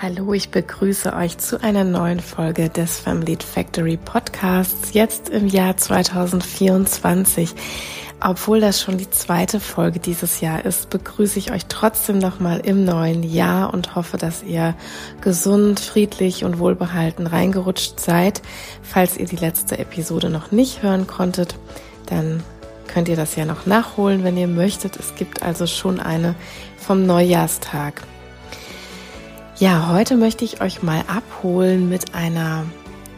Hallo, ich begrüße euch zu einer neuen Folge des Family Factory Podcasts, jetzt im Jahr 2024. Obwohl das schon die zweite Folge dieses Jahr ist, begrüße ich euch trotzdem nochmal im neuen Jahr und hoffe, dass ihr gesund, friedlich und wohlbehalten reingerutscht seid. Falls ihr die letzte Episode noch nicht hören konntet, dann könnt ihr das ja noch nachholen, wenn ihr möchtet. Es gibt also schon eine vom Neujahrstag. Ja, heute möchte ich euch mal abholen mit einer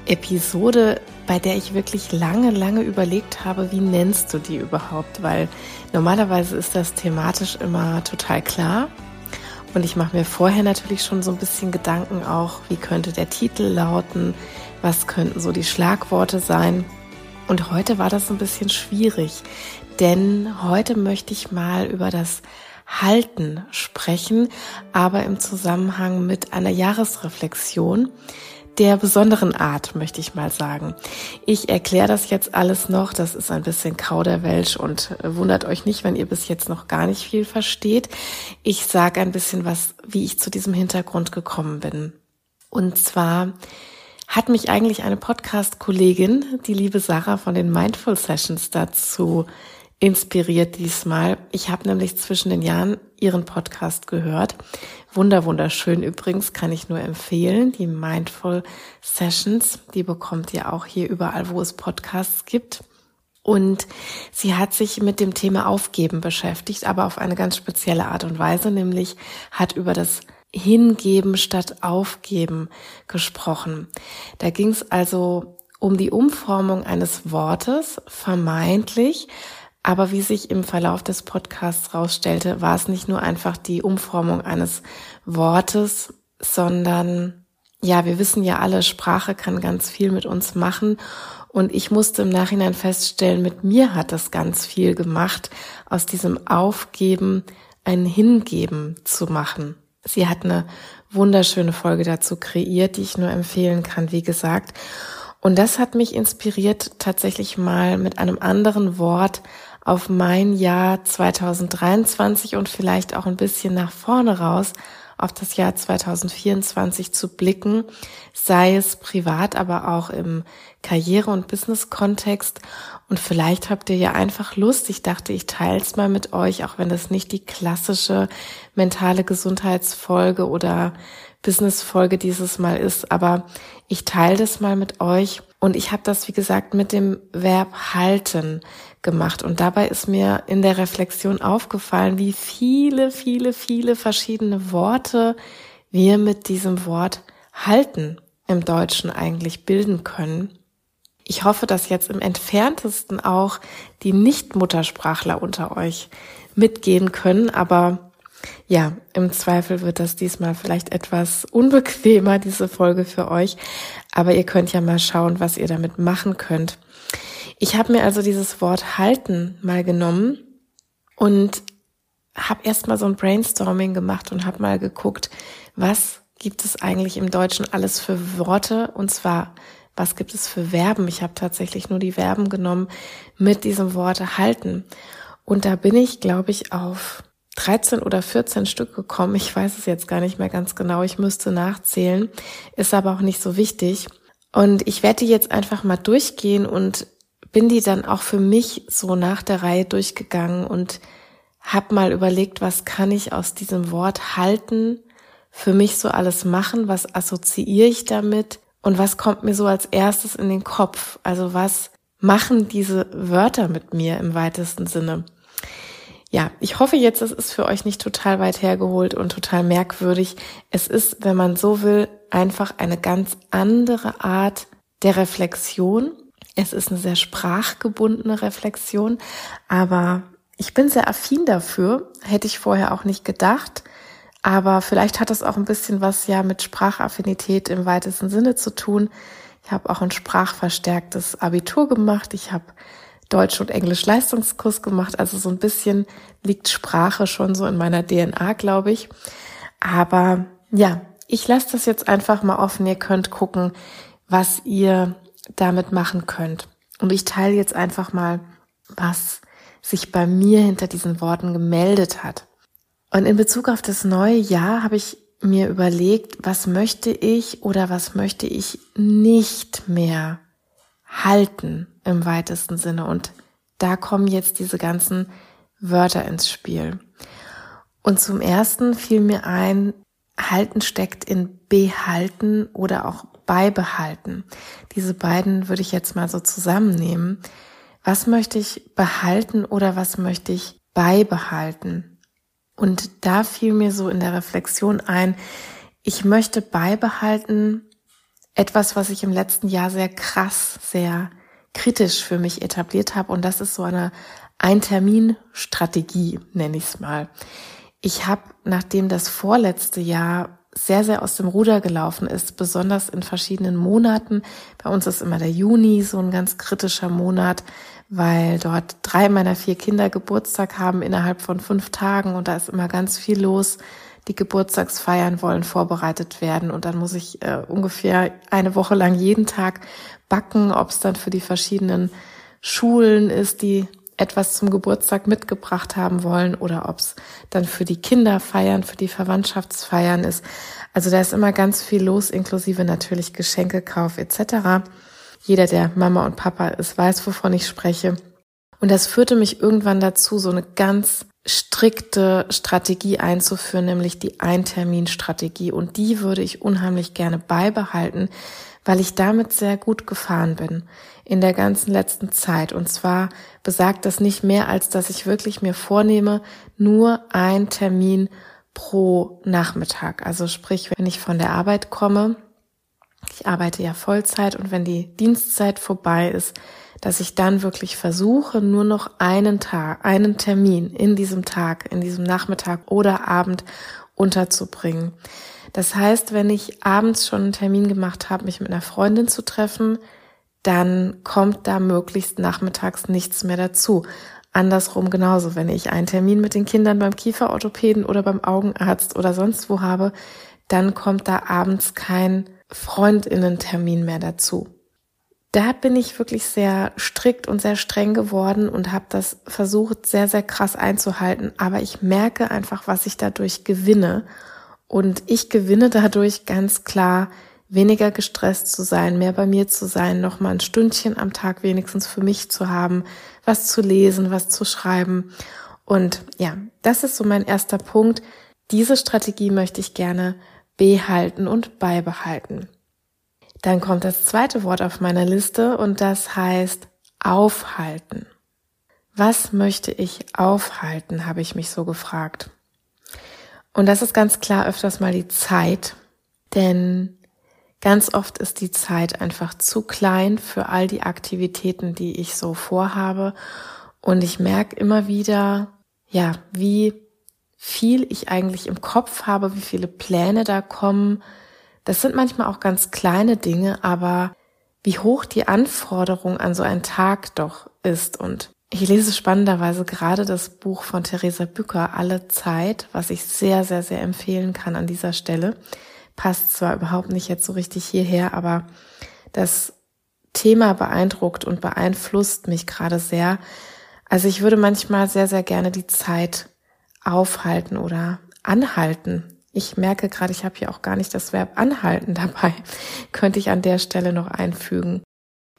Episode, bei der ich wirklich lange, lange überlegt habe, wie nennst du die überhaupt? Weil normalerweise ist das thematisch immer total klar. Und ich mache mir vorher natürlich schon so ein bisschen Gedanken auch, wie könnte der Titel lauten, was könnten so die Schlagworte sein. Und heute war das ein bisschen schwierig, denn heute möchte ich mal über das Halten sprechen, aber im Zusammenhang mit einer Jahresreflexion der besonderen Art, möchte ich mal sagen. Ich erkläre das jetzt alles noch, das ist ein bisschen Kauderwelsch und wundert euch nicht, wenn ihr bis jetzt noch gar nicht viel versteht. Ich sage ein bisschen was, wie ich zu diesem Hintergrund gekommen bin. Und zwar hat mich eigentlich eine Podcast-Kollegin, die liebe Sarah von den Mindful Sessions dazu inspiriert diesmal. Ich habe nämlich zwischen den Jahren ihren Podcast gehört. Wunder, wunderschön übrigens, kann ich nur empfehlen. Die Mindful Sessions, die bekommt ihr auch hier überall, wo es Podcasts gibt. Und sie hat sich mit dem Thema Aufgeben beschäftigt, aber auf eine ganz spezielle Art und Weise, nämlich hat über das Hingeben statt Aufgeben gesprochen. Da ging es also um die Umformung eines Wortes, vermeintlich aber wie sich im Verlauf des Podcasts rausstellte, war es nicht nur einfach die Umformung eines Wortes, sondern ja, wir wissen ja alle, Sprache kann ganz viel mit uns machen. Und ich musste im Nachhinein feststellen, mit mir hat das ganz viel gemacht, aus diesem Aufgeben ein Hingeben zu machen. Sie hat eine wunderschöne Folge dazu kreiert, die ich nur empfehlen kann, wie gesagt. Und das hat mich inspiriert, tatsächlich mal mit einem anderen Wort auf mein Jahr 2023 und vielleicht auch ein bisschen nach vorne raus auf das Jahr 2024 zu blicken, sei es privat, aber auch im Karriere- und Business-Kontext. Und vielleicht habt ihr ja einfach Lust. Ich dachte, ich teile es mal mit euch, auch wenn das nicht die klassische mentale Gesundheitsfolge oder Business-Folge dieses Mal ist, aber ich teile das mal mit euch. Und ich habe das, wie gesagt, mit dem Verb halten gemacht. Und dabei ist mir in der Reflexion aufgefallen, wie viele, viele, viele verschiedene Worte wir mit diesem Wort halten im Deutschen eigentlich bilden können. Ich hoffe, dass jetzt im entferntesten auch die Nicht-Muttersprachler unter euch mitgehen können, aber ja, im Zweifel wird das diesmal vielleicht etwas unbequemer, diese Folge für euch. Aber ihr könnt ja mal schauen, was ihr damit machen könnt. Ich habe mir also dieses Wort halten mal genommen und habe erstmal so ein Brainstorming gemacht und habe mal geguckt, was gibt es eigentlich im Deutschen alles für Worte und zwar was gibt es für Verben. Ich habe tatsächlich nur die Verben genommen mit diesem Wort halten und da bin ich, glaube ich, auf 13 oder 14 Stück gekommen. Ich weiß es jetzt gar nicht mehr ganz genau. Ich müsste nachzählen. Ist aber auch nicht so wichtig. Und ich werde die jetzt einfach mal durchgehen und bin die dann auch für mich so nach der Reihe durchgegangen und hab mal überlegt, was kann ich aus diesem Wort halten, für mich so alles machen, was assoziiere ich damit und was kommt mir so als erstes in den Kopf? Also was machen diese Wörter mit mir im weitesten Sinne? Ja, ich hoffe jetzt, es ist für euch nicht total weit hergeholt und total merkwürdig. Es ist, wenn man so will, einfach eine ganz andere Art der Reflexion es ist eine sehr sprachgebundene Reflexion, aber ich bin sehr affin dafür, hätte ich vorher auch nicht gedacht. Aber vielleicht hat das auch ein bisschen was ja mit Sprachaffinität im weitesten Sinne zu tun. Ich habe auch ein sprachverstärktes Abitur gemacht. Ich habe Deutsch und Englisch Leistungskurs gemacht. Also so ein bisschen liegt Sprache schon so in meiner DNA, glaube ich. Aber ja, ich lasse das jetzt einfach mal offen. Ihr könnt gucken, was ihr damit machen könnt. Und ich teile jetzt einfach mal, was sich bei mir hinter diesen Worten gemeldet hat. Und in Bezug auf das neue Jahr habe ich mir überlegt, was möchte ich oder was möchte ich nicht mehr halten im weitesten Sinne. Und da kommen jetzt diese ganzen Wörter ins Spiel. Und zum ersten fiel mir ein, halten steckt in behalten oder auch beibehalten. Diese beiden würde ich jetzt mal so zusammennehmen. Was möchte ich behalten oder was möchte ich beibehalten? Und da fiel mir so in der Reflexion ein, ich möchte beibehalten etwas, was ich im letzten Jahr sehr krass, sehr kritisch für mich etabliert habe. Und das ist so eine Ein-Termin-Strategie, nenne ich es mal. Ich habe, nachdem das vorletzte Jahr sehr, sehr aus dem Ruder gelaufen ist, besonders in verschiedenen Monaten. Bei uns ist immer der Juni so ein ganz kritischer Monat, weil dort drei meiner vier Kinder Geburtstag haben innerhalb von fünf Tagen und da ist immer ganz viel los. Die Geburtstagsfeiern wollen vorbereitet werden und dann muss ich äh, ungefähr eine Woche lang jeden Tag backen, ob es dann für die verschiedenen Schulen ist, die etwas zum Geburtstag mitgebracht haben wollen oder ob es dann für die Kinderfeiern, für die Verwandtschaftsfeiern ist. Also da ist immer ganz viel los, inklusive natürlich Geschenkekauf etc. Jeder, der Mama und Papa ist, weiß, wovon ich spreche. Und das führte mich irgendwann dazu, so eine ganz strikte Strategie einzuführen, nämlich die Ein-Termin-Strategie. Und die würde ich unheimlich gerne beibehalten, weil ich damit sehr gut gefahren bin in der ganzen letzten Zeit. Und zwar besagt das nicht mehr, als dass ich wirklich mir vornehme, nur ein Termin pro Nachmittag. Also sprich, wenn ich von der Arbeit komme, ich arbeite ja Vollzeit und wenn die Dienstzeit vorbei ist, dass ich dann wirklich versuche, nur noch einen Tag, einen Termin in diesem Tag, in diesem Nachmittag oder Abend unterzubringen. Das heißt, wenn ich abends schon einen Termin gemacht habe, mich mit einer Freundin zu treffen, dann kommt da möglichst nachmittags nichts mehr dazu. Andersrum genauso, wenn ich einen Termin mit den Kindern beim Kieferorthopäden oder beim Augenarzt oder sonst wo habe, dann kommt da abends kein Freundinnen-Termin mehr dazu. Da bin ich wirklich sehr strikt und sehr streng geworden und habe das versucht, sehr, sehr krass einzuhalten. Aber ich merke einfach, was ich dadurch gewinne. Und ich gewinne dadurch ganz klar weniger gestresst zu sein, mehr bei mir zu sein, noch mal ein Stündchen am Tag wenigstens für mich zu haben, was zu lesen, was zu schreiben. Und ja, das ist so mein erster Punkt. Diese Strategie möchte ich gerne behalten und beibehalten. Dann kommt das zweite Wort auf meiner Liste und das heißt aufhalten. Was möchte ich aufhalten, habe ich mich so gefragt. Und das ist ganz klar öfters mal die Zeit, denn Ganz oft ist die Zeit einfach zu klein für all die Aktivitäten, die ich so vorhabe. Und ich merke immer wieder, ja, wie viel ich eigentlich im Kopf habe, wie viele Pläne da kommen. Das sind manchmal auch ganz kleine Dinge, aber wie hoch die Anforderung an so einen Tag doch ist. Und ich lese spannenderweise gerade das Buch von Theresa Bücker, Alle Zeit, was ich sehr, sehr, sehr empfehlen kann an dieser Stelle passt zwar überhaupt nicht jetzt so richtig hierher, aber das Thema beeindruckt und beeinflusst mich gerade sehr. Also ich würde manchmal sehr, sehr gerne die Zeit aufhalten oder anhalten. Ich merke gerade, ich habe hier auch gar nicht das Verb anhalten dabei. Könnte ich an der Stelle noch einfügen.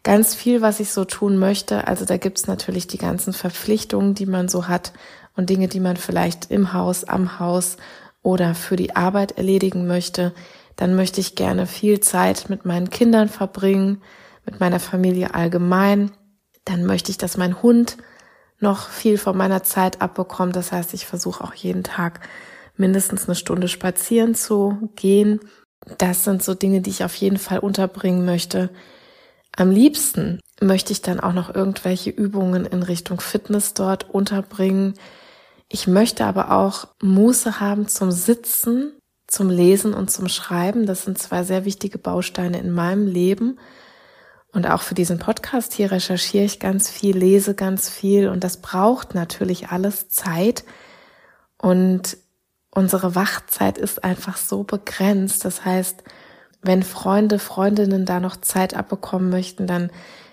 Ganz viel, was ich so tun möchte. Also da gibt's natürlich die ganzen Verpflichtungen, die man so hat und Dinge, die man vielleicht im Haus, am Haus oder für die Arbeit erledigen möchte, dann möchte ich gerne viel Zeit mit meinen Kindern verbringen, mit meiner Familie allgemein. Dann möchte ich, dass mein Hund noch viel von meiner Zeit abbekommt. Das heißt, ich versuche auch jeden Tag mindestens eine Stunde spazieren zu gehen. Das sind so Dinge, die ich auf jeden Fall unterbringen möchte. Am liebsten möchte ich dann auch noch irgendwelche Übungen in Richtung Fitness dort unterbringen. Ich möchte aber auch Muße haben zum Sitzen, zum Lesen und zum Schreiben. Das sind zwei sehr wichtige Bausteine in meinem Leben. Und auch für diesen Podcast hier recherchiere ich ganz viel, lese ganz viel und das braucht natürlich alles Zeit. Und unsere Wachzeit ist einfach so begrenzt. Das heißt, wenn Freunde, Freundinnen da noch Zeit abbekommen möchten, dann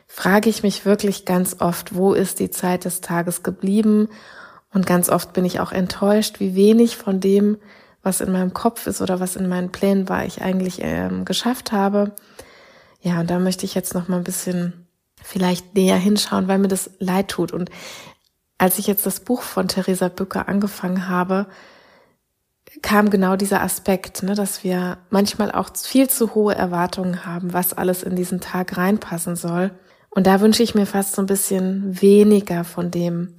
frage ich mich wirklich ganz oft, wo ist die Zeit des Tages geblieben und ganz oft bin ich auch enttäuscht, wie wenig von dem, was in meinem Kopf ist oder was in meinen Plänen war, ich eigentlich ähm, geschafft habe. Ja, und da möchte ich jetzt noch mal ein bisschen vielleicht näher hinschauen, weil mir das leid tut. Und als ich jetzt das Buch von Theresa Bücker angefangen habe, kam genau dieser Aspekt, ne, dass wir manchmal auch viel zu hohe Erwartungen haben, was alles in diesen Tag reinpassen soll. Und da wünsche ich mir fast so ein bisschen weniger von dem,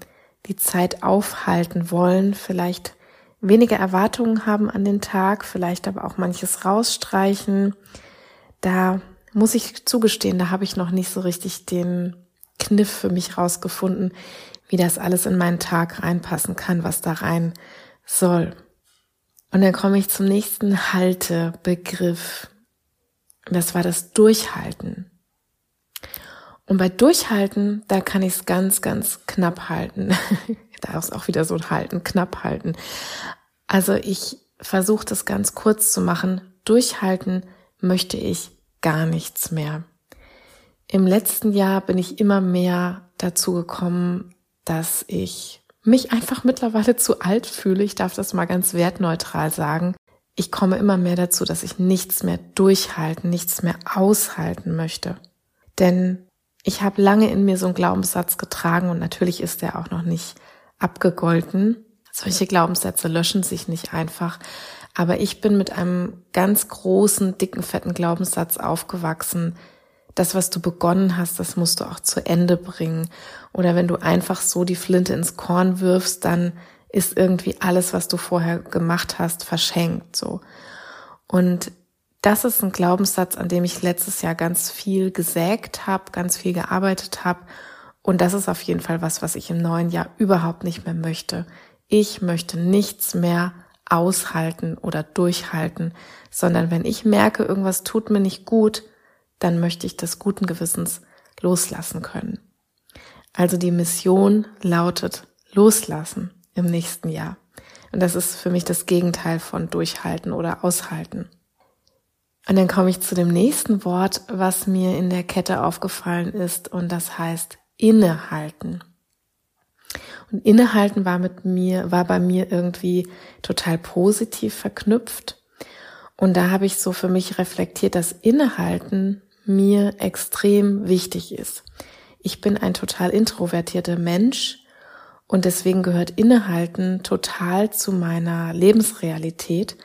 die Zeit aufhalten wollen, vielleicht weniger Erwartungen haben an den Tag, vielleicht aber auch manches rausstreichen. Da muss ich zugestehen, da habe ich noch nicht so richtig den Kniff für mich rausgefunden, wie das alles in meinen Tag reinpassen kann, was da rein soll. Und dann komme ich zum nächsten Haltebegriff. Das war das Durchhalten. Und bei Durchhalten, da kann ich es ganz, ganz knapp halten. da ist auch wieder so ein Halten, knapp halten. Also ich versuche das ganz kurz zu machen. Durchhalten möchte ich gar nichts mehr. Im letzten Jahr bin ich immer mehr dazu gekommen, dass ich mich einfach mittlerweile zu alt fühle. Ich darf das mal ganz wertneutral sagen. Ich komme immer mehr dazu, dass ich nichts mehr durchhalten, nichts mehr aushalten möchte. Denn ich habe lange in mir so einen Glaubenssatz getragen und natürlich ist der auch noch nicht abgegolten. Solche Glaubenssätze löschen sich nicht einfach. Aber ich bin mit einem ganz großen, dicken, fetten Glaubenssatz aufgewachsen. Das, was du begonnen hast, das musst du auch zu Ende bringen. Oder wenn du einfach so die Flinte ins Korn wirfst, dann ist irgendwie alles, was du vorher gemacht hast, verschenkt, so. Und das ist ein Glaubenssatz, an dem ich letztes Jahr ganz viel gesägt habe, ganz viel gearbeitet habe. Und das ist auf jeden Fall was, was ich im neuen Jahr überhaupt nicht mehr möchte. Ich möchte nichts mehr aushalten oder durchhalten, sondern wenn ich merke, irgendwas tut mir nicht gut, dann möchte ich das guten Gewissens loslassen können. Also die Mission lautet loslassen im nächsten Jahr. Und das ist für mich das Gegenteil von durchhalten oder aushalten. Und dann komme ich zu dem nächsten Wort, was mir in der Kette aufgefallen ist, und das heißt innehalten. Und innehalten war mit mir, war bei mir irgendwie total positiv verknüpft. Und da habe ich so für mich reflektiert, dass innehalten mir extrem wichtig ist. Ich bin ein total introvertierter Mensch und deswegen gehört innehalten total zu meiner Lebensrealität.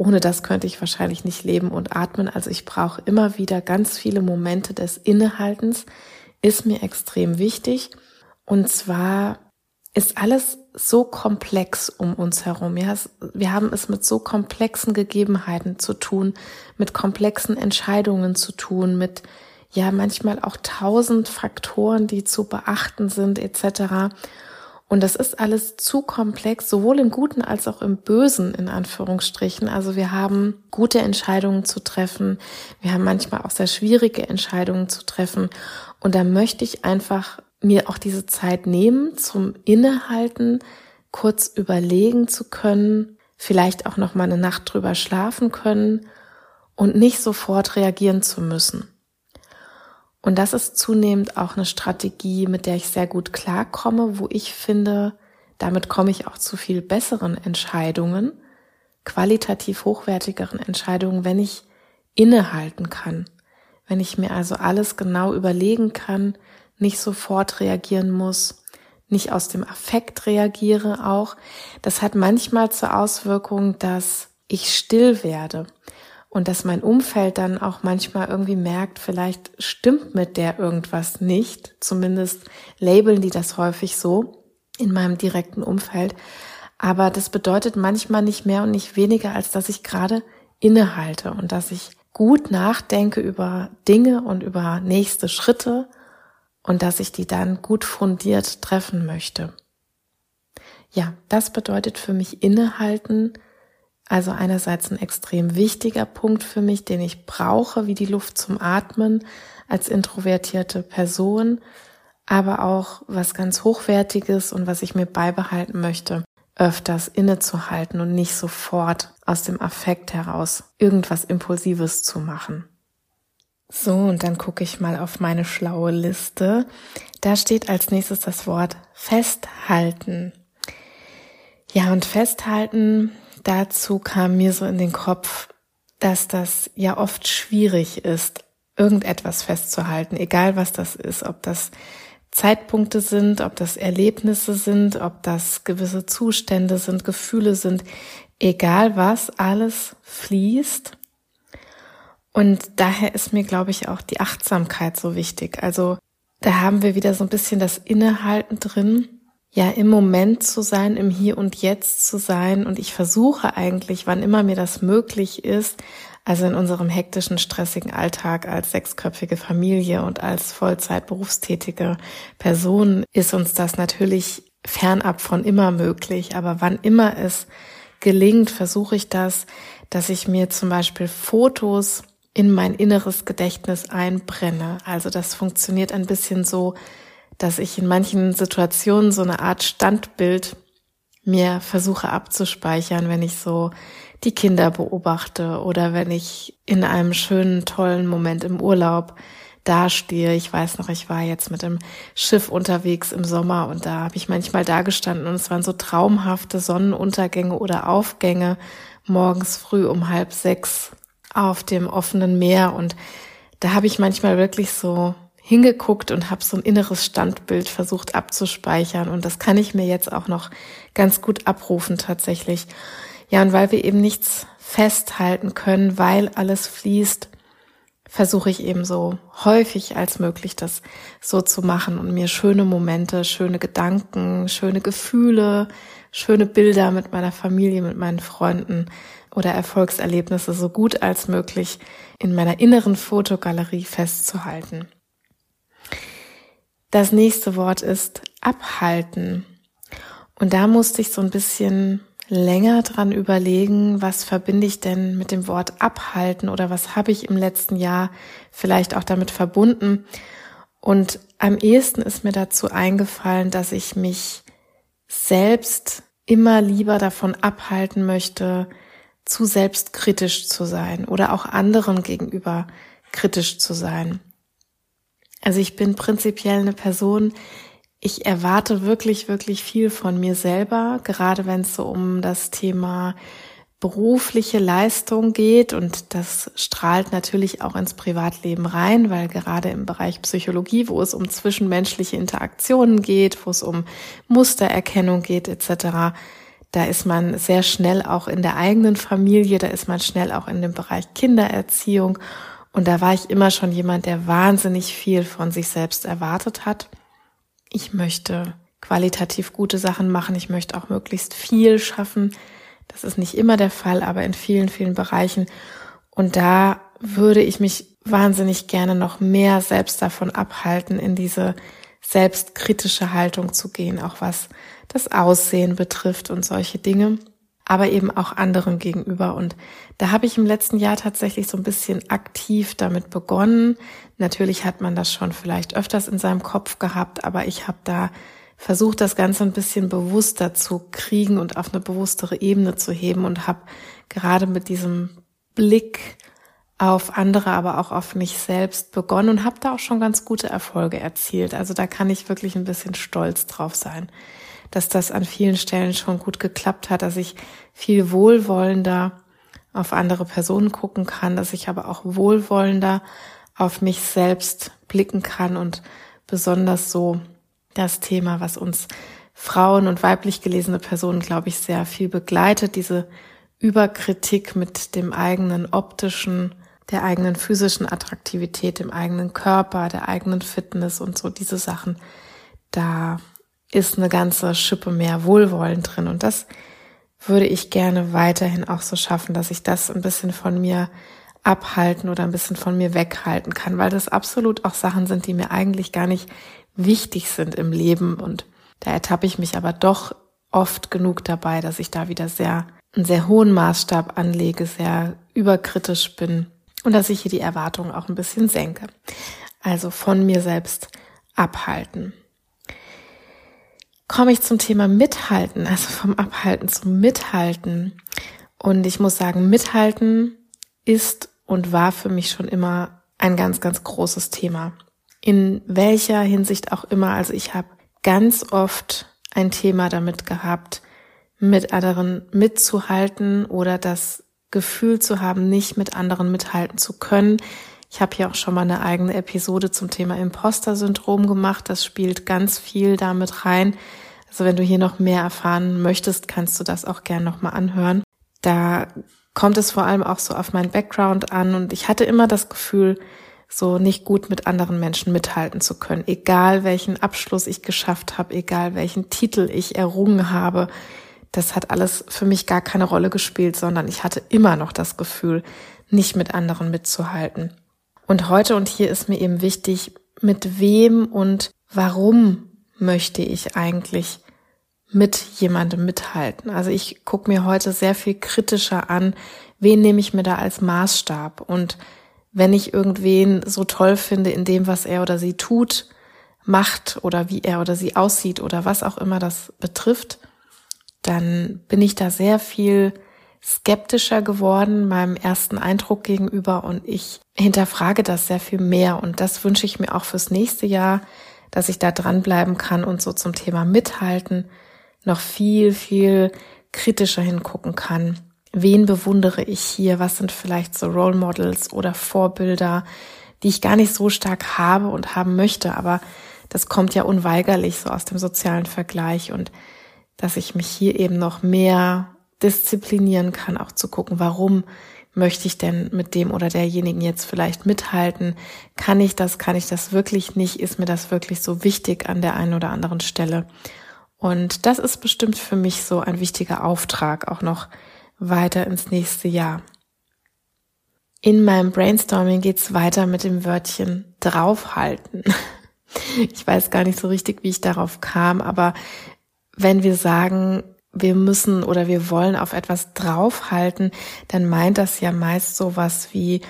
Ohne das könnte ich wahrscheinlich nicht leben und atmen. Also ich brauche immer wieder ganz viele Momente des Innehaltens. Ist mir extrem wichtig. Und zwar ist alles so komplex um uns herum. Ja, wir haben es mit so komplexen Gegebenheiten zu tun, mit komplexen Entscheidungen zu tun, mit ja manchmal auch tausend Faktoren, die zu beachten sind etc. Und das ist alles zu komplex, sowohl im Guten als auch im Bösen in Anführungsstrichen. Also wir haben gute Entscheidungen zu treffen, wir haben manchmal auch sehr schwierige Entscheidungen zu treffen. Und da möchte ich einfach mir auch diese Zeit nehmen zum Innehalten, kurz überlegen zu können, vielleicht auch noch mal eine Nacht drüber schlafen können und nicht sofort reagieren zu müssen. Und das ist zunehmend auch eine Strategie, mit der ich sehr gut klarkomme, wo ich finde, damit komme ich auch zu viel besseren Entscheidungen, qualitativ hochwertigeren Entscheidungen, wenn ich innehalten kann, wenn ich mir also alles genau überlegen kann, nicht sofort reagieren muss, nicht aus dem Affekt reagiere auch. Das hat manchmal zur Auswirkung, dass ich still werde und dass mein Umfeld dann auch manchmal irgendwie merkt, vielleicht stimmt mit der irgendwas nicht. Zumindest labeln die das häufig so in meinem direkten Umfeld. Aber das bedeutet manchmal nicht mehr und nicht weniger, als dass ich gerade innehalte und dass ich gut nachdenke über Dinge und über nächste Schritte und dass ich die dann gut fundiert treffen möchte. Ja, das bedeutet für mich innehalten, also einerseits ein extrem wichtiger Punkt für mich, den ich brauche, wie die Luft zum Atmen als introvertierte Person, aber auch was ganz Hochwertiges und was ich mir beibehalten möchte, öfters innezuhalten und nicht sofort aus dem Affekt heraus irgendwas Impulsives zu machen. So, und dann gucke ich mal auf meine schlaue Liste. Da steht als nächstes das Wort festhalten. Ja, und festhalten, dazu kam mir so in den Kopf, dass das ja oft schwierig ist, irgendetwas festzuhalten, egal was das ist, ob das Zeitpunkte sind, ob das Erlebnisse sind, ob das gewisse Zustände sind, Gefühle sind, egal was, alles fließt. Und daher ist mir, glaube ich, auch die Achtsamkeit so wichtig. Also da haben wir wieder so ein bisschen das Innehalten drin, ja, im Moment zu sein, im Hier und Jetzt zu sein. Und ich versuche eigentlich, wann immer mir das möglich ist, also in unserem hektischen, stressigen Alltag als sechsköpfige Familie und als Vollzeit berufstätige Person ist uns das natürlich fernab von immer möglich. Aber wann immer es gelingt, versuche ich das, dass ich mir zum Beispiel Fotos in mein inneres Gedächtnis einbrenne. Also das funktioniert ein bisschen so, dass ich in manchen Situationen so eine Art Standbild mir versuche abzuspeichern, wenn ich so die Kinder beobachte oder wenn ich in einem schönen, tollen Moment im Urlaub dastehe. Ich weiß noch, ich war jetzt mit dem Schiff unterwegs im Sommer und da habe ich manchmal dagestanden und es waren so traumhafte Sonnenuntergänge oder Aufgänge morgens früh um halb sechs auf dem offenen Meer und da habe ich manchmal wirklich so hingeguckt und habe so ein inneres Standbild versucht abzuspeichern und das kann ich mir jetzt auch noch ganz gut abrufen tatsächlich. Ja, und weil wir eben nichts festhalten können, weil alles fließt, versuche ich eben so häufig als möglich das so zu machen und mir schöne Momente, schöne Gedanken, schöne Gefühle, schöne Bilder mit meiner Familie, mit meinen Freunden oder Erfolgserlebnisse so gut als möglich in meiner inneren Fotogalerie festzuhalten. Das nächste Wort ist abhalten. Und da musste ich so ein bisschen länger dran überlegen, was verbinde ich denn mit dem Wort abhalten oder was habe ich im letzten Jahr vielleicht auch damit verbunden. Und am ehesten ist mir dazu eingefallen, dass ich mich selbst immer lieber davon abhalten möchte, zu selbstkritisch zu sein oder auch anderen gegenüber kritisch zu sein. Also ich bin prinzipiell eine Person, ich erwarte wirklich, wirklich viel von mir selber, gerade wenn es so um das Thema berufliche Leistung geht und das strahlt natürlich auch ins Privatleben rein, weil gerade im Bereich Psychologie, wo es um zwischenmenschliche Interaktionen geht, wo es um Mustererkennung geht etc., da ist man sehr schnell auch in der eigenen Familie, da ist man schnell auch in dem Bereich Kindererziehung und da war ich immer schon jemand, der wahnsinnig viel von sich selbst erwartet hat ich möchte qualitativ gute Sachen machen, ich möchte auch möglichst viel schaffen. Das ist nicht immer der Fall, aber in vielen, vielen Bereichen. Und da würde ich mich wahnsinnig gerne noch mehr selbst davon abhalten, in diese selbstkritische Haltung zu gehen, auch was das Aussehen betrifft und solche Dinge, aber eben auch anderen gegenüber. Und da habe ich im letzten Jahr tatsächlich so ein bisschen aktiv damit begonnen, Natürlich hat man das schon vielleicht öfters in seinem Kopf gehabt, aber ich habe da versucht, das Ganze ein bisschen bewusster zu kriegen und auf eine bewusstere Ebene zu heben und habe gerade mit diesem Blick auf andere, aber auch auf mich selbst begonnen und habe da auch schon ganz gute Erfolge erzielt. Also da kann ich wirklich ein bisschen stolz drauf sein, dass das an vielen Stellen schon gut geklappt hat, dass ich viel wohlwollender auf andere Personen gucken kann, dass ich aber auch wohlwollender auf mich selbst blicken kann und besonders so das Thema, was uns Frauen und weiblich gelesene Personen, glaube ich, sehr viel begleitet, diese Überkritik mit dem eigenen optischen, der eigenen physischen Attraktivität, dem eigenen Körper, der eigenen Fitness und so diese Sachen. Da ist eine ganze Schippe mehr Wohlwollen drin und das würde ich gerne weiterhin auch so schaffen, dass ich das ein bisschen von mir abhalten oder ein bisschen von mir weghalten kann, weil das absolut auch Sachen sind, die mir eigentlich gar nicht wichtig sind im Leben. Und da ertappe ich mich aber doch oft genug dabei, dass ich da wieder sehr, einen sehr hohen Maßstab anlege, sehr überkritisch bin und dass ich hier die Erwartungen auch ein bisschen senke. Also von mir selbst abhalten. Komme ich zum Thema Mithalten, also vom Abhalten zum Mithalten. Und ich muss sagen, Mithalten ist und war für mich schon immer ein ganz, ganz großes Thema. In welcher Hinsicht auch immer. Also ich habe ganz oft ein Thema damit gehabt, mit anderen mitzuhalten oder das Gefühl zu haben, nicht mit anderen mithalten zu können. Ich habe hier auch schon mal eine eigene Episode zum Thema Imposter-Syndrom gemacht. Das spielt ganz viel damit rein. Also wenn du hier noch mehr erfahren möchtest, kannst du das auch gern nochmal anhören. Da kommt es vor allem auch so auf meinen Background an und ich hatte immer das Gefühl, so nicht gut mit anderen Menschen mithalten zu können, egal welchen Abschluss ich geschafft habe, egal welchen Titel ich errungen habe. Das hat alles für mich gar keine Rolle gespielt, sondern ich hatte immer noch das Gefühl, nicht mit anderen mitzuhalten. Und heute und hier ist mir eben wichtig, mit wem und warum möchte ich eigentlich mit jemandem mithalten. Also ich gucke mir heute sehr viel kritischer an, wen nehme ich mir da als Maßstab. Und wenn ich irgendwen so toll finde in dem, was er oder sie tut, macht oder wie er oder sie aussieht oder was auch immer das betrifft, dann bin ich da sehr viel skeptischer geworden meinem ersten Eindruck gegenüber und ich hinterfrage das sehr viel mehr und das wünsche ich mir auch fürs nächste Jahr, dass ich da dranbleiben kann und so zum Thema mithalten noch viel, viel kritischer hingucken kann. Wen bewundere ich hier? Was sind vielleicht so Role Models oder Vorbilder, die ich gar nicht so stark habe und haben möchte, aber das kommt ja unweigerlich so aus dem sozialen Vergleich und dass ich mich hier eben noch mehr disziplinieren kann, auch zu gucken, warum möchte ich denn mit dem oder derjenigen jetzt vielleicht mithalten? Kann ich das? Kann ich das wirklich nicht? Ist mir das wirklich so wichtig an der einen oder anderen Stelle? Und das ist bestimmt für mich so ein wichtiger Auftrag, auch noch weiter ins nächste Jahr. In meinem Brainstorming geht's weiter mit dem Wörtchen draufhalten. Ich weiß gar nicht so richtig, wie ich darauf kam, aber wenn wir sagen, wir müssen oder wir wollen auf etwas draufhalten, dann meint das ja meist so was wie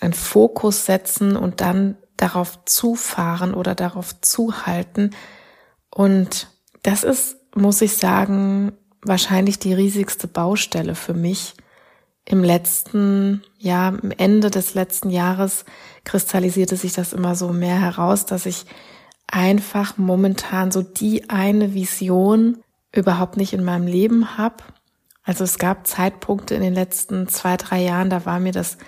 ein Fokus setzen und dann darauf zufahren oder darauf zuhalten. Und das ist, muss ich sagen, wahrscheinlich die riesigste Baustelle für mich. Im letzten, ja, am Ende des letzten Jahres kristallisierte sich das immer so mehr heraus, dass ich einfach momentan so die eine Vision überhaupt nicht in meinem Leben habe. Also es gab Zeitpunkte in den letzten zwei, drei Jahren, da war mir das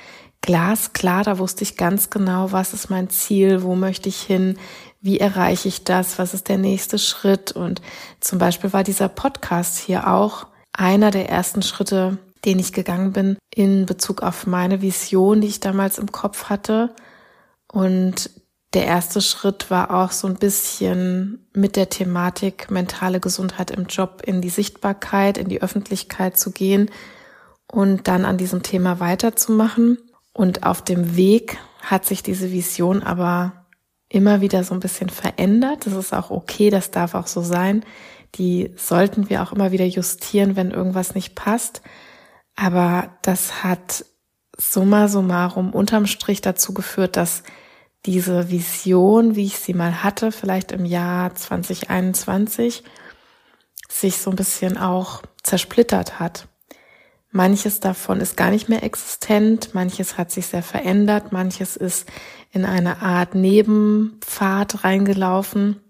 glasklar, da wusste ich ganz genau, was ist mein Ziel, wo möchte ich hin, wie erreiche ich das, was ist der nächste Schritt. Und zum Beispiel war dieser Podcast hier auch einer der ersten Schritte, den ich gegangen bin in Bezug auf meine Vision, die ich damals im Kopf hatte. Und der erste Schritt war auch so ein bisschen mit der Thematik mentale Gesundheit im Job in die Sichtbarkeit, in die Öffentlichkeit zu gehen und dann an diesem Thema weiterzumachen. Und auf dem Weg hat sich diese Vision aber immer wieder so ein bisschen verändert. Das ist auch okay, das darf auch so sein. Die sollten wir auch immer wieder justieren, wenn irgendwas nicht passt. Aber das hat summa summarum unterm Strich dazu geführt, dass diese Vision, wie ich sie mal hatte, vielleicht im Jahr 2021, sich so ein bisschen auch zersplittert hat. Manches davon ist gar nicht mehr existent, manches hat sich sehr verändert, manches ist in eine Art Nebenpfad reingelaufen.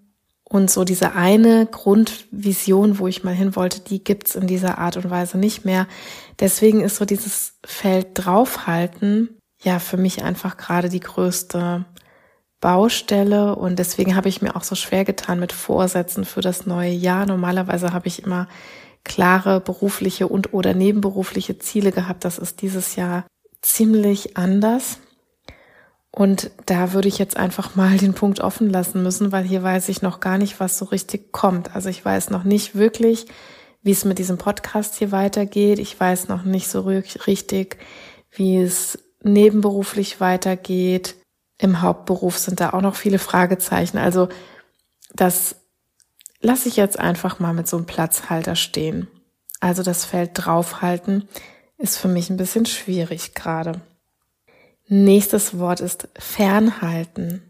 Und so diese eine Grundvision, wo ich mal hin wollte, die gibt's in dieser Art und Weise nicht mehr. Deswegen ist so dieses Feld draufhalten ja für mich einfach gerade die größte Baustelle und deswegen habe ich mir auch so schwer getan mit Vorsätzen für das neue Jahr. Normalerweise habe ich immer klare berufliche und oder nebenberufliche Ziele gehabt. Das ist dieses Jahr ziemlich anders. Und da würde ich jetzt einfach mal den Punkt offen lassen müssen, weil hier weiß ich noch gar nicht, was so richtig kommt. Also ich weiß noch nicht wirklich, wie es mit diesem Podcast hier weitergeht. Ich weiß noch nicht so richtig, wie es nebenberuflich weitergeht. Im Hauptberuf sind da auch noch viele Fragezeichen. Also das lasse ich jetzt einfach mal mit so einem Platzhalter stehen. Also das Feld draufhalten ist für mich ein bisschen schwierig gerade. Nächstes Wort ist fernhalten.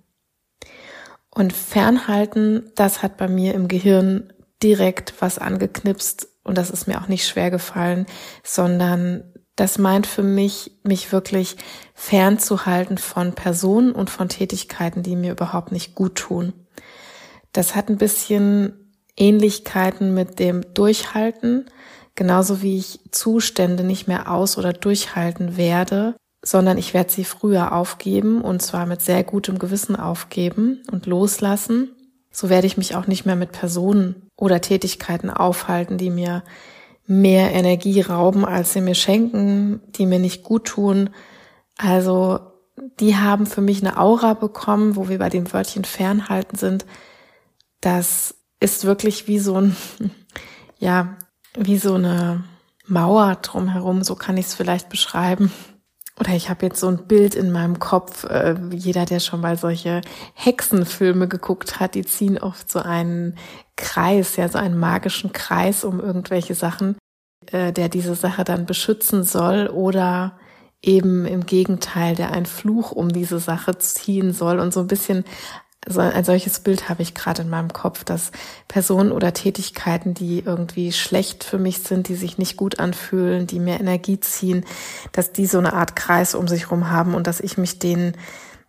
Und fernhalten, das hat bei mir im Gehirn direkt was angeknipst und das ist mir auch nicht schwer gefallen, sondern das meint für mich, mich wirklich fernzuhalten von Personen und von Tätigkeiten, die mir überhaupt nicht gut tun. Das hat ein bisschen Ähnlichkeiten mit dem Durchhalten. genauso wie ich Zustände nicht mehr aus oder durchhalten werde, sondern ich werde sie früher aufgeben und zwar mit sehr gutem Gewissen aufgeben und loslassen. So werde ich mich auch nicht mehr mit Personen oder Tätigkeiten aufhalten, die mir mehr Energie rauben, als sie mir schenken, die mir nicht gut tun. Also die haben für mich eine Aura bekommen, wo wir bei dem Wörtchen fernhalten sind. Das ist wirklich wie so ein, ja, wie so eine Mauer drumherum, so kann ich es vielleicht beschreiben. Oder ich habe jetzt so ein Bild in meinem Kopf. Äh, jeder, der schon mal solche Hexenfilme geguckt hat, die ziehen oft so einen Kreis, ja, so einen magischen Kreis um irgendwelche Sachen, äh, der diese Sache dann beschützen soll oder eben im Gegenteil, der einen Fluch um diese Sache ziehen soll und so ein bisschen so ein solches Bild habe ich gerade in meinem Kopf, dass Personen oder Tätigkeiten, die irgendwie schlecht für mich sind, die sich nicht gut anfühlen, die mir Energie ziehen, dass die so eine Art Kreis um sich rum haben und dass ich mich denen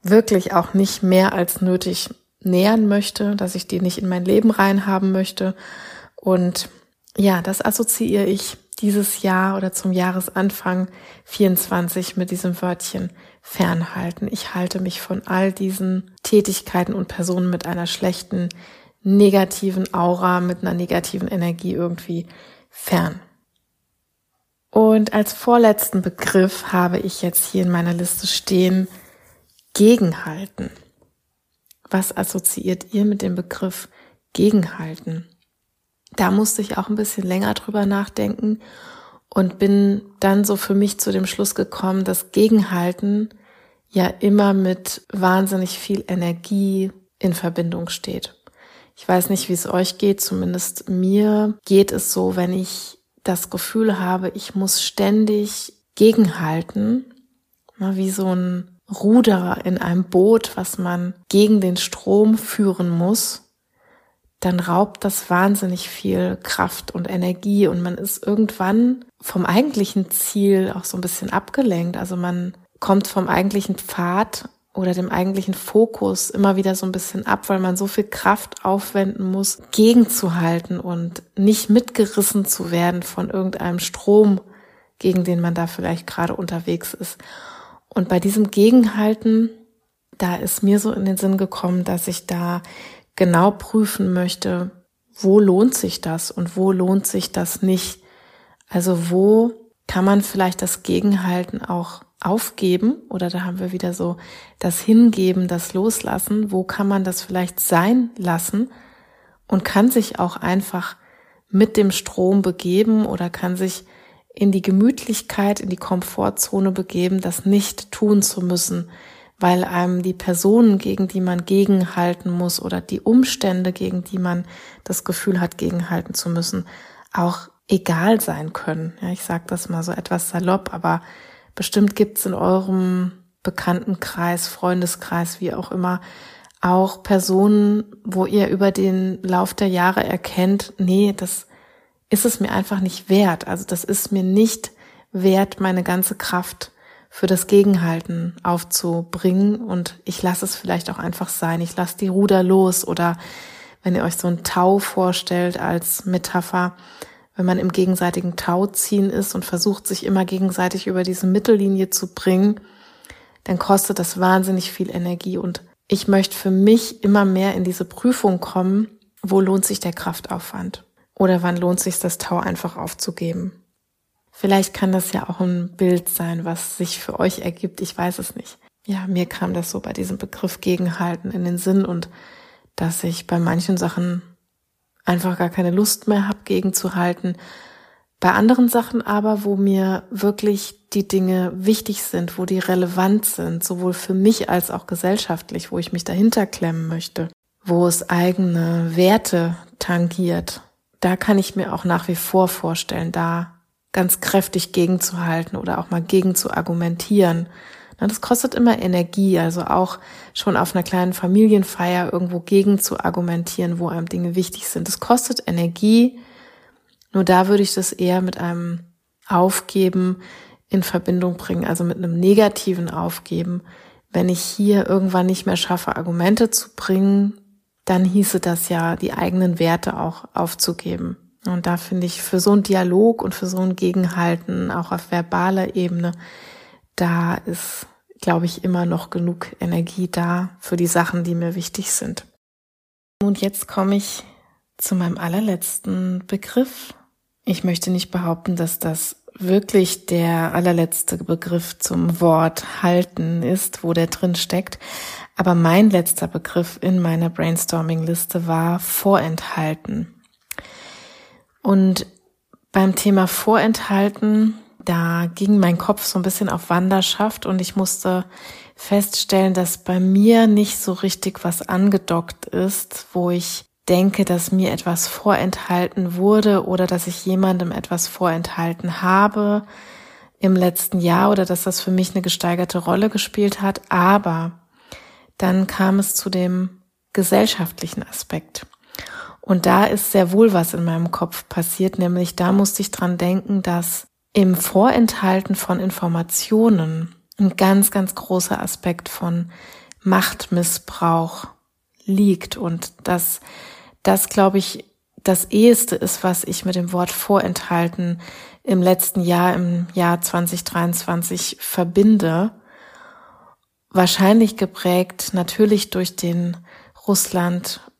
wirklich auch nicht mehr als nötig nähern möchte, dass ich die nicht in mein Leben reinhaben möchte. Und ja, das assoziiere ich dieses Jahr oder zum Jahresanfang 24 mit diesem Wörtchen fernhalten. Ich halte mich von all diesen Tätigkeiten und Personen mit einer schlechten, negativen Aura, mit einer negativen Energie irgendwie fern. Und als vorletzten Begriff habe ich jetzt hier in meiner Liste stehen, gegenhalten. Was assoziiert ihr mit dem Begriff gegenhalten? Da musste ich auch ein bisschen länger drüber nachdenken und bin dann so für mich zu dem Schluss gekommen, dass Gegenhalten ja immer mit wahnsinnig viel Energie in Verbindung steht. Ich weiß nicht, wie es euch geht, zumindest mir geht es so, wenn ich das Gefühl habe, ich muss ständig gegenhalten, wie so ein Ruder in einem Boot, was man gegen den Strom führen muss, dann raubt das wahnsinnig viel Kraft und Energie und man ist irgendwann vom eigentlichen Ziel auch so ein bisschen abgelenkt. Also man kommt vom eigentlichen Pfad oder dem eigentlichen Fokus immer wieder so ein bisschen ab, weil man so viel Kraft aufwenden muss, gegenzuhalten und nicht mitgerissen zu werden von irgendeinem Strom, gegen den man da vielleicht gerade unterwegs ist. Und bei diesem Gegenhalten, da ist mir so in den Sinn gekommen, dass ich da genau prüfen möchte, wo lohnt sich das und wo lohnt sich das nicht. Also wo kann man vielleicht das Gegenhalten auch aufgeben oder da haben wir wieder so das Hingeben, das Loslassen. Wo kann man das vielleicht sein lassen und kann sich auch einfach mit dem Strom begeben oder kann sich in die Gemütlichkeit, in die Komfortzone begeben, das nicht tun zu müssen, weil einem die Personen, gegen die man gegenhalten muss oder die Umstände, gegen die man das Gefühl hat, gegenhalten zu müssen, auch egal sein können. Ja, ich sage das mal so etwas salopp, aber bestimmt gibt's in eurem Bekanntenkreis, Freundeskreis, wie auch immer, auch Personen, wo ihr über den Lauf der Jahre erkennt, nee, das ist es mir einfach nicht wert. Also das ist mir nicht wert, meine ganze Kraft für das Gegenhalten aufzubringen und ich lasse es vielleicht auch einfach sein. Ich lasse die Ruder los oder wenn ihr euch so ein Tau vorstellt als Metapher, wenn man im gegenseitigen Tauziehen ist und versucht, sich immer gegenseitig über diese Mittellinie zu bringen, dann kostet das wahnsinnig viel Energie und ich möchte für mich immer mehr in diese Prüfung kommen, wo lohnt sich der Kraftaufwand oder wann lohnt sich das Tau einfach aufzugeben. Vielleicht kann das ja auch ein Bild sein, was sich für euch ergibt. Ich weiß es nicht. Ja, mir kam das so bei diesem Begriff Gegenhalten in den Sinn und dass ich bei manchen Sachen einfach gar keine Lust mehr habe, gegenzuhalten. Bei anderen Sachen aber, wo mir wirklich die Dinge wichtig sind, wo die relevant sind, sowohl für mich als auch gesellschaftlich, wo ich mich dahinter klemmen möchte, wo es eigene Werte tangiert, da kann ich mir auch nach wie vor vorstellen, da ganz kräftig gegenzuhalten oder auch mal gegen zu argumentieren. Das kostet immer Energie, also auch schon auf einer kleinen Familienfeier irgendwo gegen zu argumentieren, wo einem Dinge wichtig sind. Das kostet Energie. Nur da würde ich das eher mit einem Aufgeben in Verbindung bringen, also mit einem negativen Aufgeben. Wenn ich hier irgendwann nicht mehr schaffe, Argumente zu bringen, dann hieße das ja, die eigenen Werte auch aufzugeben. Und da finde ich für so einen Dialog und für so ein Gegenhalten, auch auf verbaler Ebene, da ist, glaube ich, immer noch genug Energie da für die Sachen, die mir wichtig sind. Und jetzt komme ich zu meinem allerletzten Begriff. Ich möchte nicht behaupten, dass das wirklich der allerletzte Begriff zum Wort halten ist, wo der drin steckt. Aber mein letzter Begriff in meiner Brainstorming-Liste war vorenthalten. Und beim Thema vorenthalten, da ging mein Kopf so ein bisschen auf Wanderschaft und ich musste feststellen, dass bei mir nicht so richtig was angedockt ist, wo ich denke, dass mir etwas vorenthalten wurde oder dass ich jemandem etwas vorenthalten habe im letzten Jahr oder dass das für mich eine gesteigerte Rolle gespielt hat. Aber dann kam es zu dem gesellschaftlichen Aspekt. Und da ist sehr wohl was in meinem Kopf passiert, nämlich da musste ich dran denken, dass im Vorenthalten von Informationen ein ganz, ganz großer Aspekt von Machtmissbrauch liegt und dass das, glaube ich, das eheste ist, was ich mit dem Wort Vorenthalten im letzten Jahr, im Jahr 2023 verbinde. Wahrscheinlich geprägt natürlich durch den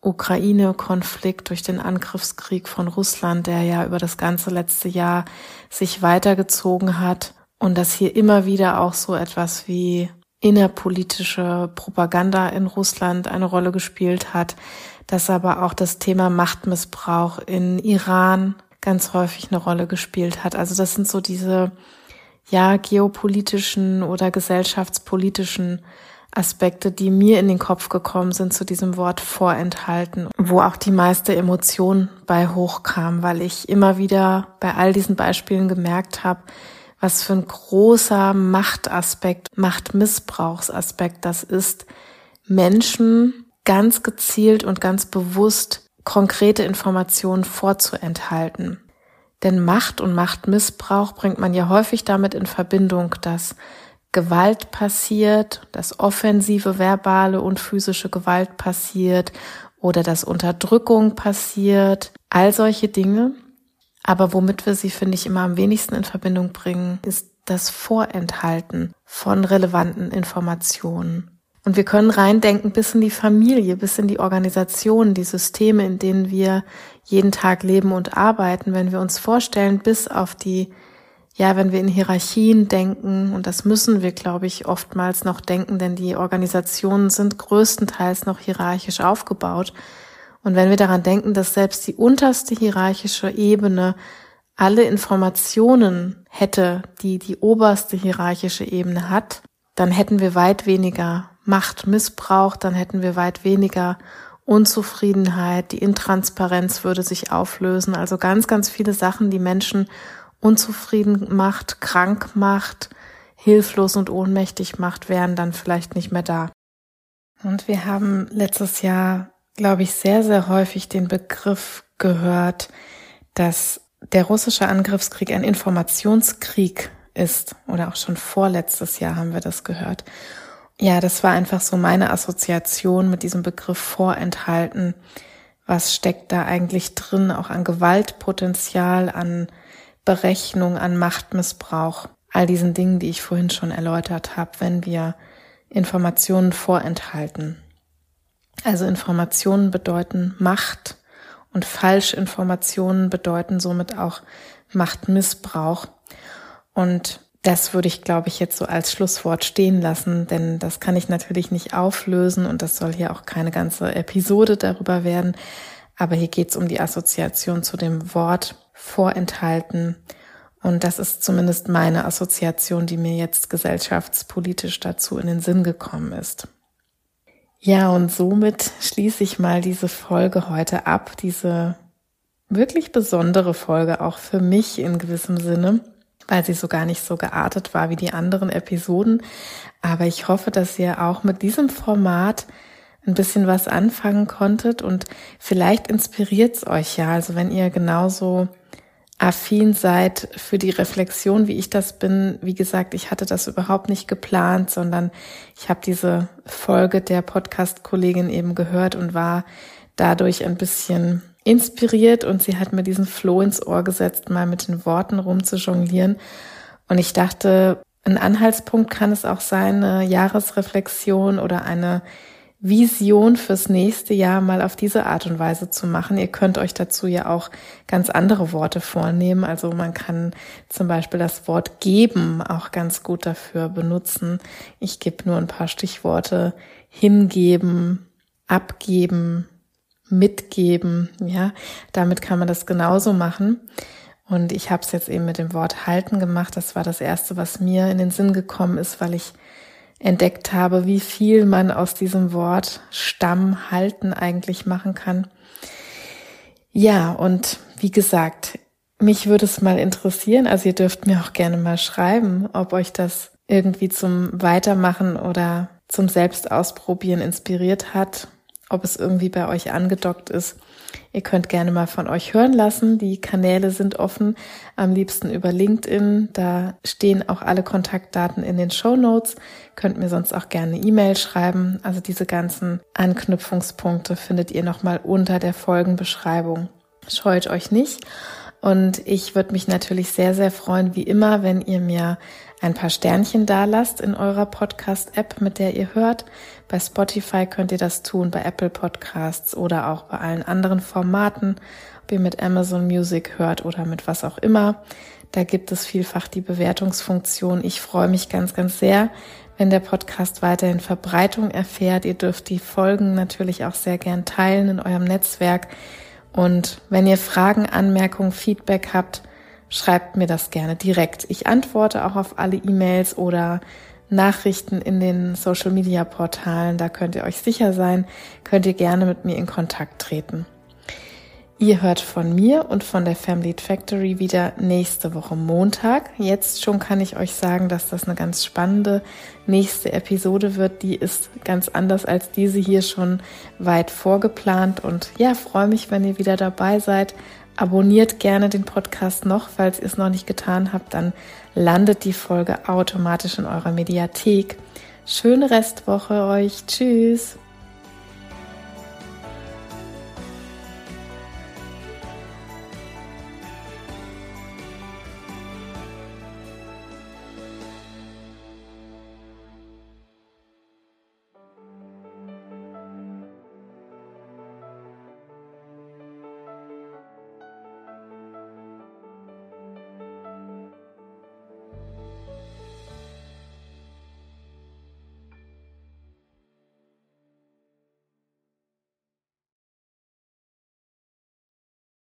Russland-Ukraine-Konflikt, durch den Angriffskrieg von Russland, der ja über das ganze letzte Jahr sich weitergezogen hat und dass hier immer wieder auch so etwas wie innerpolitische Propaganda in Russland eine Rolle gespielt hat, dass aber auch das Thema Machtmissbrauch in Iran ganz häufig eine Rolle gespielt hat. Also das sind so diese ja geopolitischen oder gesellschaftspolitischen Aspekte, die mir in den Kopf gekommen sind zu diesem Wort vorenthalten, wo auch die meiste Emotion bei hochkam, weil ich immer wieder bei all diesen Beispielen gemerkt habe, was für ein großer Machtaspekt, Machtmissbrauchsaspekt das ist, Menschen ganz gezielt und ganz bewusst konkrete Informationen vorzuenthalten. Denn Macht und Machtmissbrauch bringt man ja häufig damit in Verbindung, dass Gewalt passiert, dass offensive verbale und physische Gewalt passiert oder dass Unterdrückung passiert, all solche Dinge. Aber womit wir sie, finde ich, immer am wenigsten in Verbindung bringen, ist das Vorenthalten von relevanten Informationen. Und wir können reindenken bis in die Familie, bis in die Organisation, die Systeme, in denen wir jeden Tag leben und arbeiten. Wenn wir uns vorstellen, bis auf die, ja, wenn wir in Hierarchien denken, und das müssen wir, glaube ich, oftmals noch denken, denn die Organisationen sind größtenteils noch hierarchisch aufgebaut. Und wenn wir daran denken, dass selbst die unterste hierarchische Ebene alle Informationen hätte, die die oberste hierarchische Ebene hat, dann hätten wir weit weniger Machtmissbrauch, dann hätten wir weit weniger Unzufriedenheit, die Intransparenz würde sich auflösen. Also ganz, ganz viele Sachen, die Menschen unzufrieden macht, krank macht, hilflos und ohnmächtig macht, wären dann vielleicht nicht mehr da. Und wir haben letztes Jahr, glaube ich, sehr, sehr häufig den Begriff gehört, dass der russische Angriffskrieg ein Informationskrieg ist. Oder auch schon vorletztes Jahr haben wir das gehört ja, das war einfach so meine Assoziation mit diesem Begriff vorenthalten. Was steckt da eigentlich drin, auch an Gewaltpotenzial, an Berechnung, an Machtmissbrauch, all diesen Dingen, die ich vorhin schon erläutert habe, wenn wir Informationen vorenthalten. Also Informationen bedeuten Macht und Falschinformationen bedeuten somit auch Machtmissbrauch. Und das würde ich, glaube ich, jetzt so als Schlusswort stehen lassen, denn das kann ich natürlich nicht auflösen und das soll hier auch keine ganze Episode darüber werden. Aber hier geht es um die Assoziation zu dem Wort vorenthalten. Und das ist zumindest meine Assoziation, die mir jetzt gesellschaftspolitisch dazu in den Sinn gekommen ist. Ja, und somit schließe ich mal diese Folge heute ab, diese wirklich besondere Folge auch für mich in gewissem Sinne weil sie so gar nicht so geartet war wie die anderen Episoden. Aber ich hoffe, dass ihr auch mit diesem Format ein bisschen was anfangen konntet und vielleicht inspiriert es euch ja. Also wenn ihr genauso affin seid für die Reflexion, wie ich das bin. Wie gesagt, ich hatte das überhaupt nicht geplant, sondern ich habe diese Folge der Podcast-Kollegin eben gehört und war dadurch ein bisschen inspiriert und sie hat mir diesen Floh ins Ohr gesetzt, mal mit den Worten rumzujonglieren. Und ich dachte, ein Anhaltspunkt kann es auch sein, eine Jahresreflexion oder eine Vision fürs nächste Jahr mal auf diese Art und Weise zu machen. Ihr könnt euch dazu ja auch ganz andere Worte vornehmen. Also man kann zum Beispiel das Wort geben auch ganz gut dafür benutzen. Ich gebe nur ein paar Stichworte. Hingeben, abgeben, mitgeben. Ja, damit kann man das genauso machen. Und ich habe es jetzt eben mit dem Wort halten gemacht. Das war das Erste, was mir in den Sinn gekommen ist, weil ich entdeckt habe, wie viel man aus diesem Wort Stamm halten eigentlich machen kann. Ja, und wie gesagt, mich würde es mal interessieren, also ihr dürft mir auch gerne mal schreiben, ob euch das irgendwie zum Weitermachen oder zum Selbstausprobieren inspiriert hat, ob es irgendwie bei euch angedockt ist. Ihr könnt gerne mal von euch hören lassen. Die Kanäle sind offen, am liebsten über LinkedIn. Da stehen auch alle Kontaktdaten in den Show Notes. Könnt mir sonst auch gerne E-Mail schreiben. Also diese ganzen Anknüpfungspunkte findet ihr nochmal unter der Folgenbeschreibung. Scheut euch nicht. Und ich würde mich natürlich sehr, sehr freuen, wie immer, wenn ihr mir ein paar Sternchen da lasst in eurer Podcast-App, mit der ihr hört. Bei Spotify könnt ihr das tun, bei Apple Podcasts oder auch bei allen anderen Formaten, ob ihr mit Amazon Music hört oder mit was auch immer. Da gibt es vielfach die Bewertungsfunktion. Ich freue mich ganz, ganz sehr, wenn der Podcast weiterhin Verbreitung erfährt. Ihr dürft die Folgen natürlich auch sehr gern teilen in eurem Netzwerk. Und wenn ihr Fragen, Anmerkungen, Feedback habt, schreibt mir das gerne direkt. Ich antworte auch auf alle E-Mails oder Nachrichten in den Social Media Portalen. Da könnt ihr euch sicher sein, könnt ihr gerne mit mir in Kontakt treten. Ihr hört von mir und von der Family Factory wieder nächste Woche Montag. Jetzt schon kann ich euch sagen, dass das eine ganz spannende nächste Episode wird. Die ist ganz anders als diese hier schon weit vorgeplant und ja, freue mich, wenn ihr wieder dabei seid. Abonniert gerne den Podcast noch, falls ihr es noch nicht getan habt, dann landet die Folge automatisch in eurer Mediathek. Schöne Restwoche euch. Tschüss.